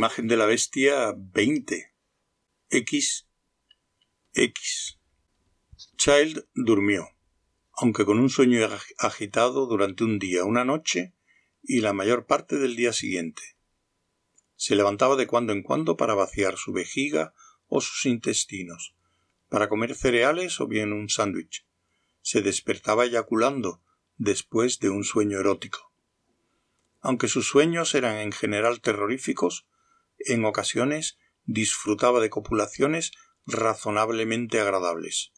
imagen de la bestia 20. X. X. Child durmió, aunque con un sueño agitado durante un día, una noche y la mayor parte del día siguiente. Se levantaba de cuando en cuando para vaciar su vejiga o sus intestinos, para comer cereales o bien un sándwich. Se despertaba eyaculando después de un sueño erótico. Aunque sus sueños eran en general terroríficos, en ocasiones disfrutaba de copulaciones razonablemente agradables.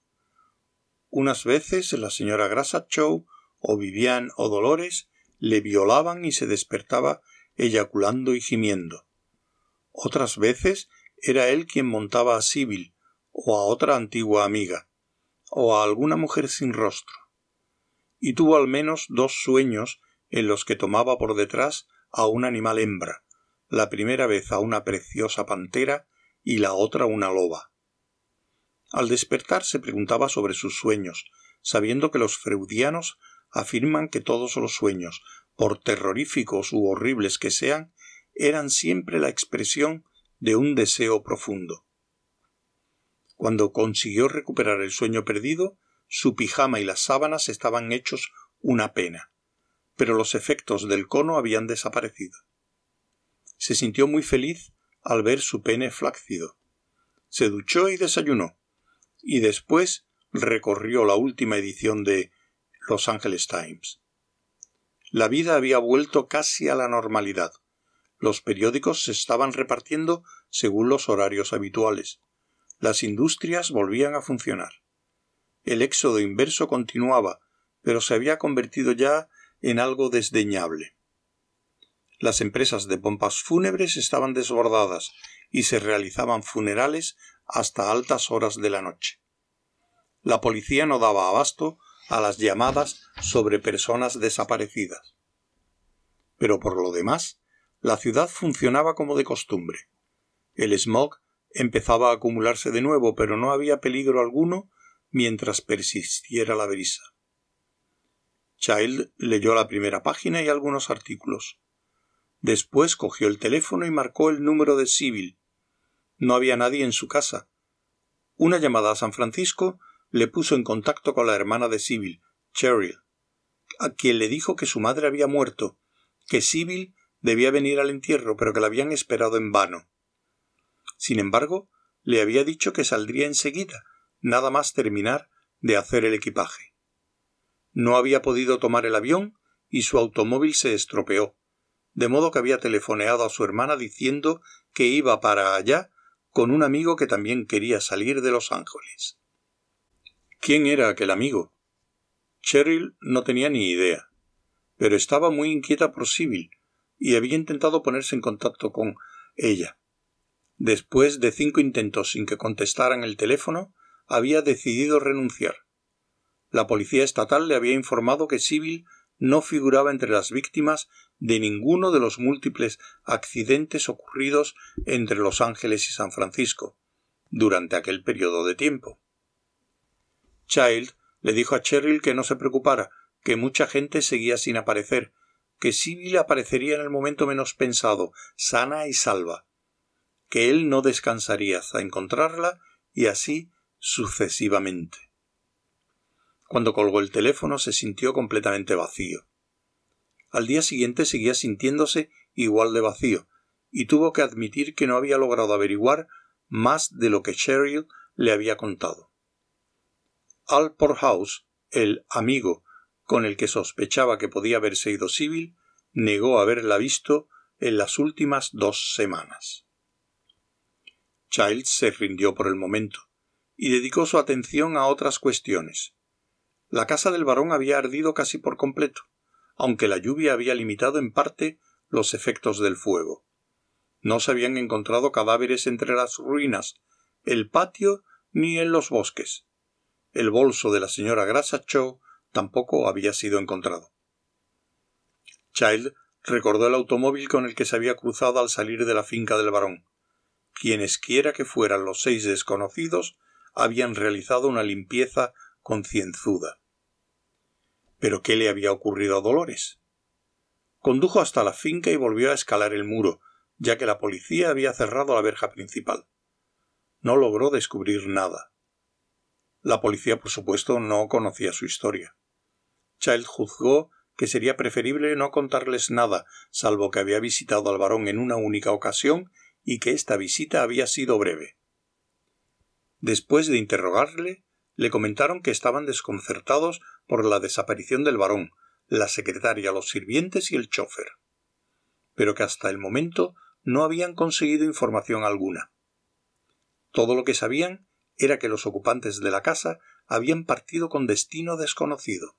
Unas veces la señora Grassachow o Vivian o Dolores le violaban y se despertaba eyaculando y gimiendo. Otras veces era él quien montaba a Sibyl o a otra antigua amiga, o a alguna mujer sin rostro. Y tuvo al menos dos sueños en los que tomaba por detrás a un animal hembra, la primera vez a una preciosa pantera y la otra una loba. Al despertar se preguntaba sobre sus sueños, sabiendo que los freudianos afirman que todos los sueños, por terroríficos u horribles que sean, eran siempre la expresión de un deseo profundo. Cuando consiguió recuperar el sueño perdido, su pijama y las sábanas estaban hechos una pena, pero los efectos del cono habían desaparecido se sintió muy feliz al ver su pene flácido. Se duchó y desayunó, y después recorrió la última edición de Los Angeles Times. La vida había vuelto casi a la normalidad. Los periódicos se estaban repartiendo según los horarios habituales. Las industrias volvían a funcionar. El éxodo inverso continuaba, pero se había convertido ya en algo desdeñable. Las empresas de pompas fúnebres estaban desbordadas y se realizaban funerales hasta altas horas de la noche. La policía no daba abasto a las llamadas sobre personas desaparecidas. Pero por lo demás, la ciudad funcionaba como de costumbre. El smog empezaba a acumularse de nuevo, pero no había peligro alguno mientras persistiera la brisa. Child leyó la primera página y algunos artículos. Después cogió el teléfono y marcó el número de Sibyl. No había nadie en su casa. Una llamada a San Francisco le puso en contacto con la hermana de Sibyl, Cheryl, a quien le dijo que su madre había muerto, que Sibyl debía venir al entierro, pero que la habían esperado en vano. Sin embargo, le había dicho que saldría enseguida, nada más terminar de hacer el equipaje. No había podido tomar el avión y su automóvil se estropeó de modo que había telefoneado a su hermana diciendo que iba para allá con un amigo que también quería salir de Los Ángeles. ¿Quién era aquel amigo? Cheryl no tenía ni idea, pero estaba muy inquieta por Sibyl y había intentado ponerse en contacto con ella. Después de cinco intentos sin que contestaran el teléfono, había decidido renunciar. La policía estatal le había informado que Sibyl no figuraba entre las víctimas de ninguno de los múltiples accidentes ocurridos entre Los Ángeles y San Francisco durante aquel periodo de tiempo. Child le dijo a Cheryl que no se preocupara, que mucha gente seguía sin aparecer, que Sibyl aparecería en el momento menos pensado, sana y salva, que él no descansaría hasta encontrarla y así sucesivamente. Cuando colgó el teléfono se sintió completamente vacío. Al día siguiente seguía sintiéndose igual de vacío, y tuvo que admitir que no había logrado averiguar más de lo que Cheryl le había contado. Al House, el amigo con el que sospechaba que podía haberse ido Sibyl, negó haberla visto en las últimas dos semanas. Child se rindió por el momento y dedicó su atención a otras cuestiones. La casa del barón había ardido casi por completo, aunque la lluvia había limitado en parte los efectos del fuego. No se habían encontrado cadáveres entre las ruinas, el patio ni en los bosques. El bolso de la señora Grassachow tampoco había sido encontrado. Child recordó el automóvil con el que se había cruzado al salir de la finca del barón. Quienesquiera que fueran los seis desconocidos habían realizado una limpieza concienzuda. ¿Pero qué le había ocurrido a Dolores? Condujo hasta la finca y volvió a escalar el muro, ya que la policía había cerrado la verja principal. No logró descubrir nada. La policía, por supuesto, no conocía su historia. Child juzgó que sería preferible no contarles nada, salvo que había visitado al varón en una única ocasión y que esta visita había sido breve. Después de interrogarle, le comentaron que estaban desconcertados por la desaparición del varón, la secretaria, los sirvientes y el chofer, pero que hasta el momento no habían conseguido información alguna. Todo lo que sabían era que los ocupantes de la casa habían partido con destino desconocido.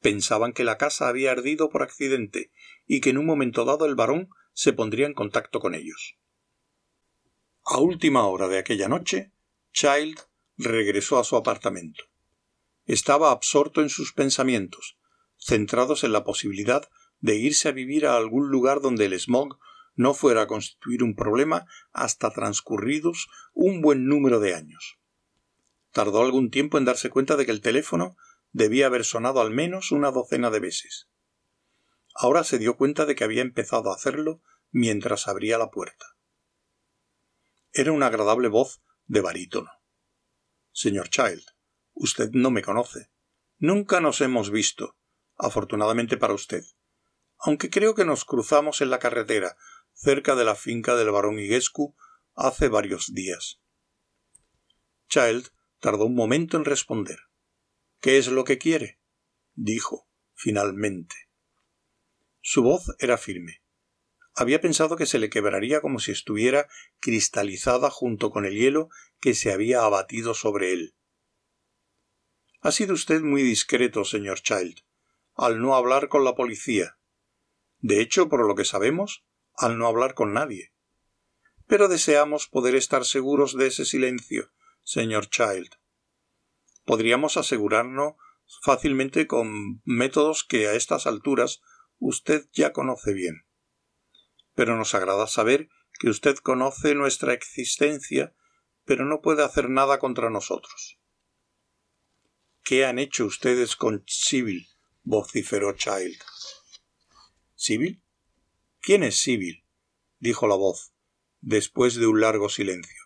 Pensaban que la casa había ardido por accidente y que en un momento dado el varón se pondría en contacto con ellos. A última hora de aquella noche, Child regresó a su apartamento. Estaba absorto en sus pensamientos, centrados en la posibilidad de irse a vivir a algún lugar donde el smog no fuera a constituir un problema hasta transcurridos un buen número de años. Tardó algún tiempo en darse cuenta de que el teléfono debía haber sonado al menos una docena de veces. Ahora se dio cuenta de que había empezado a hacerlo mientras abría la puerta. Era una agradable voz de barítono. Señor Child, usted no me conoce. Nunca nos hemos visto, afortunadamente para usted. Aunque creo que nos cruzamos en la carretera, cerca de la finca del barón Iguescu, hace varios días. Child tardó un momento en responder. ¿Qué es lo que quiere? dijo, finalmente. Su voz era firme. Había pensado que se le quebraría como si estuviera cristalizada junto con el hielo que se había abatido sobre él. Ha sido usted muy discreto, señor Child, al no hablar con la policía. De hecho, por lo que sabemos, al no hablar con nadie. Pero deseamos poder estar seguros de ese silencio, señor Child. Podríamos asegurarnos fácilmente con métodos que a estas alturas usted ya conoce bien. Pero nos agrada saber que usted conoce nuestra existencia, pero no puede hacer nada contra nosotros. ¿Qué han hecho ustedes con Sibyl? vociferó Child. ¿Sibyl? ¿Quién es Sibyl? dijo la voz, después de un largo silencio.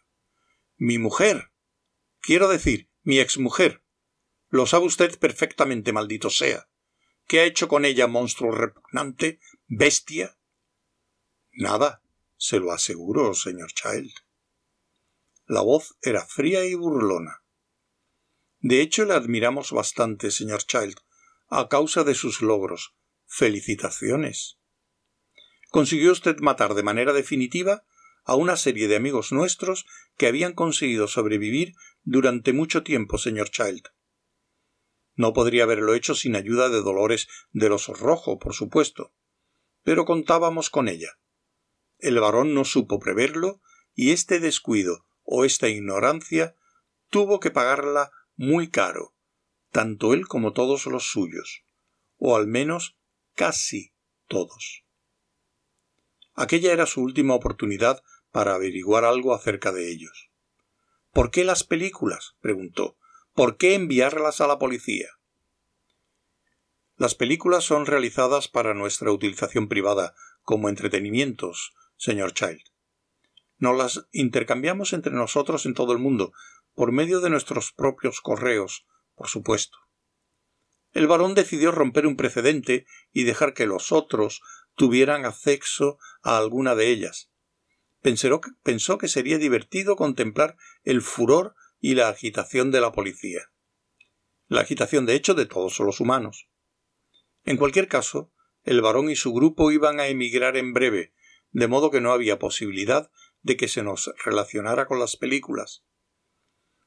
Mi mujer. Quiero decir, mi exmujer. Lo sabe usted perfectamente, maldito sea. ¿Qué ha hecho con ella, monstruo repugnante, bestia? Nada, se lo aseguro, señor Child. La voz era fría y burlona. De hecho, le admiramos bastante, señor Child, a causa de sus logros. Felicitaciones consiguió usted matar de manera definitiva a una serie de amigos nuestros que habían conseguido sobrevivir durante mucho tiempo, señor Child. No podría haberlo hecho sin ayuda de Dolores del Oso Rojo, por supuesto, pero contábamos con ella. El varón no supo preverlo y este descuido o esta ignorancia tuvo que pagarla muy caro, tanto él como todos los suyos, o al menos casi todos. Aquella era su última oportunidad para averiguar algo acerca de ellos. ¿Por qué las películas? preguntó. ¿Por qué enviarlas a la policía? Las películas son realizadas para nuestra utilización privada, como entretenimientos, señor Child. Nos las intercambiamos entre nosotros en todo el mundo, por medio de nuestros propios correos, por supuesto. El varón decidió romper un precedente y dejar que los otros tuvieran acceso a alguna de ellas. Pensó que, sería divertido contemplar el furor y la agitación de la policía. La agitación, de hecho, de todos los humanos. En cualquier caso, el varón y su grupo iban a emigrar en breve, de modo que no había posibilidad de que se nos relacionara con las películas.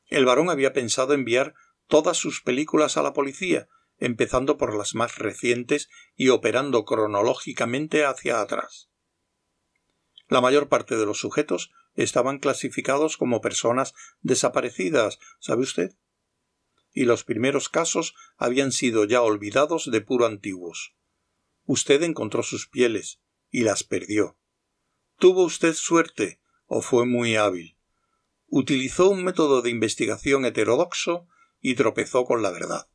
El varón había pensado enviar todas sus películas a la policía, empezando por las más recientes y operando cronológicamente hacia atrás. La mayor parte de los sujetos estaban clasificados como personas desaparecidas, ¿sabe usted? Y los primeros casos habían sido ya olvidados de puro antiguos. Usted encontró sus pieles y las perdió. ¿Tuvo usted suerte o fue muy hábil? Utilizó un método de investigación heterodoxo y tropezó con la verdad.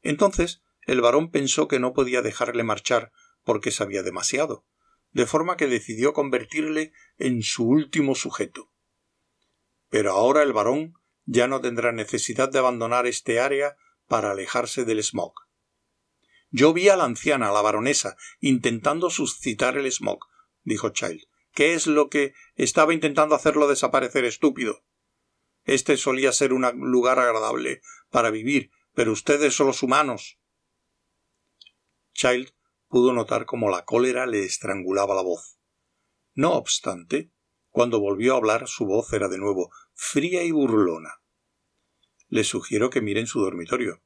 Entonces el varón pensó que no podía dejarle marchar porque sabía demasiado, de forma que decidió convertirle en su último sujeto. Pero ahora el varón ya no tendrá necesidad de abandonar este área para alejarse del smog. Yo vi a la anciana, la baronesa, intentando suscitar el smog, dijo Child. ¿Qué es lo que estaba intentando hacerlo desaparecer, estúpido? Este solía ser un lugar agradable para vivir, pero ustedes son los humanos. Child pudo notar cómo la cólera le estrangulaba la voz. No obstante, cuando volvió a hablar su voz era de nuevo fría y burlona. Le sugiero que mire en su dormitorio.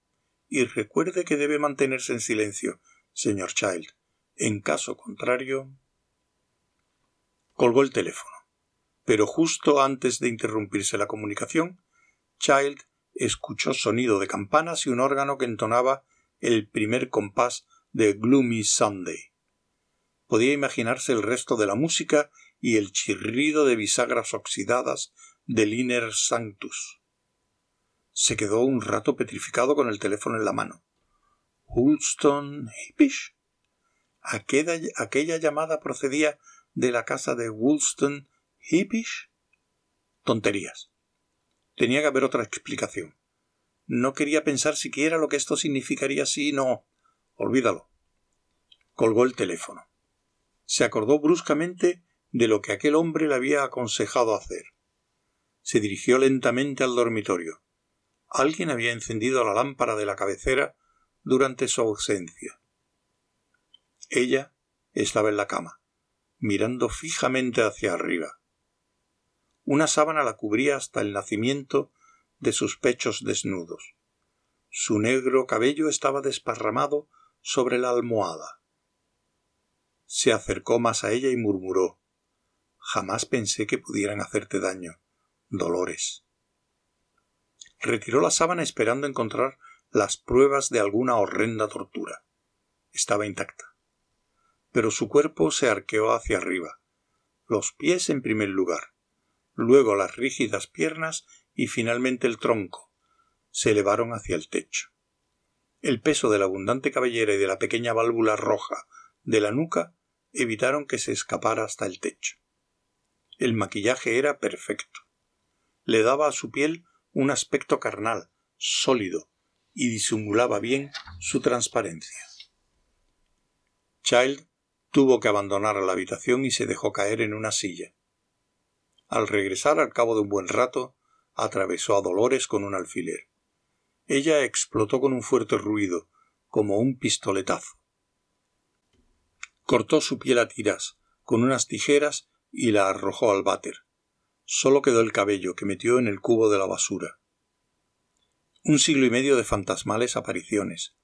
Y recuerde que debe mantenerse en silencio, señor Child. En caso contrario. Colgó el teléfono. Pero justo antes de interrumpirse la comunicación, Child escuchó sonido de campanas y un órgano que entonaba el primer compás de Gloomy Sunday. Podía imaginarse el resto de la música y el chirrido de bisagras oxidadas del Inner Sanctus. Se quedó un rato petrificado con el teléfono en la mano. Woolston Hippish. Aquella, aquella llamada procedía de la casa de Woolston Hippish. Tonterías. Tenía que haber otra explicación. No quería pensar siquiera lo que esto significaría si no. Olvídalo. Colgó el teléfono. Se acordó bruscamente de lo que aquel hombre le había aconsejado hacer. Se dirigió lentamente al dormitorio. Alguien había encendido la lámpara de la cabecera durante su ausencia. Ella estaba en la cama, mirando fijamente hacia arriba. Una sábana la cubría hasta el nacimiento de sus pechos desnudos. Su negro cabello estaba desparramado sobre la almohada. Se acercó más a ella y murmuró Jamás pensé que pudieran hacerte daño. Dolores. Retiró la sábana esperando encontrar las pruebas de alguna horrenda tortura. Estaba intacta. Pero su cuerpo se arqueó hacia arriba, los pies en primer lugar, luego las rígidas piernas y finalmente el tronco. Se elevaron hacia el techo. El peso de la abundante cabellera y de la pequeña válvula roja de la nuca evitaron que se escapara hasta el techo. El maquillaje era perfecto. Le daba a su piel un aspecto carnal, sólido, y disimulaba bien su transparencia. Child tuvo que abandonar la habitación y se dejó caer en una silla. Al regresar al cabo de un buen rato, atravesó a Dolores con un alfiler. Ella explotó con un fuerte ruido, como un pistoletazo. Cortó su piel a tiras, con unas tijeras, y la arrojó al váter. Solo quedó el cabello que metió en el cubo de la basura. Un siglo y medio de fantasmales apariciones.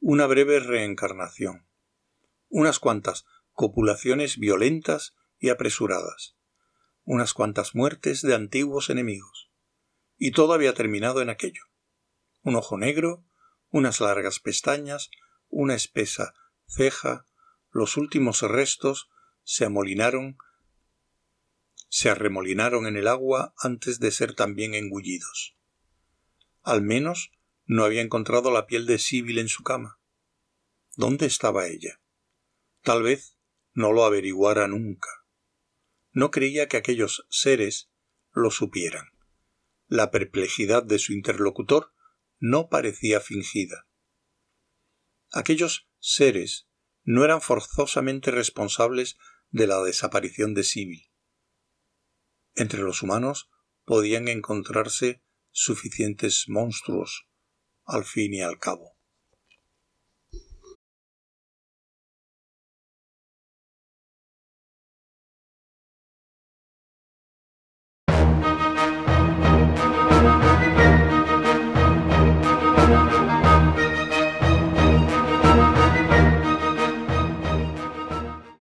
Una breve reencarnación. Unas cuantas copulaciones violentas y apresuradas. Unas cuantas muertes de antiguos enemigos. Y todo había terminado en aquello un ojo negro, unas largas pestañas, una espesa ceja, los últimos restos se amolinaron, se arremolinaron en el agua antes de ser también engullidos. Al menos no había encontrado la piel de Sibyl en su cama. ¿Dónde estaba ella? Tal vez no lo averiguara nunca. No creía que aquellos seres lo supieran. La perplejidad de su interlocutor no parecía fingida. Aquellos seres no eran forzosamente responsables de la desaparición de Sibyl. Entre los humanos podían encontrarse suficientes monstruos, al fin y al cabo.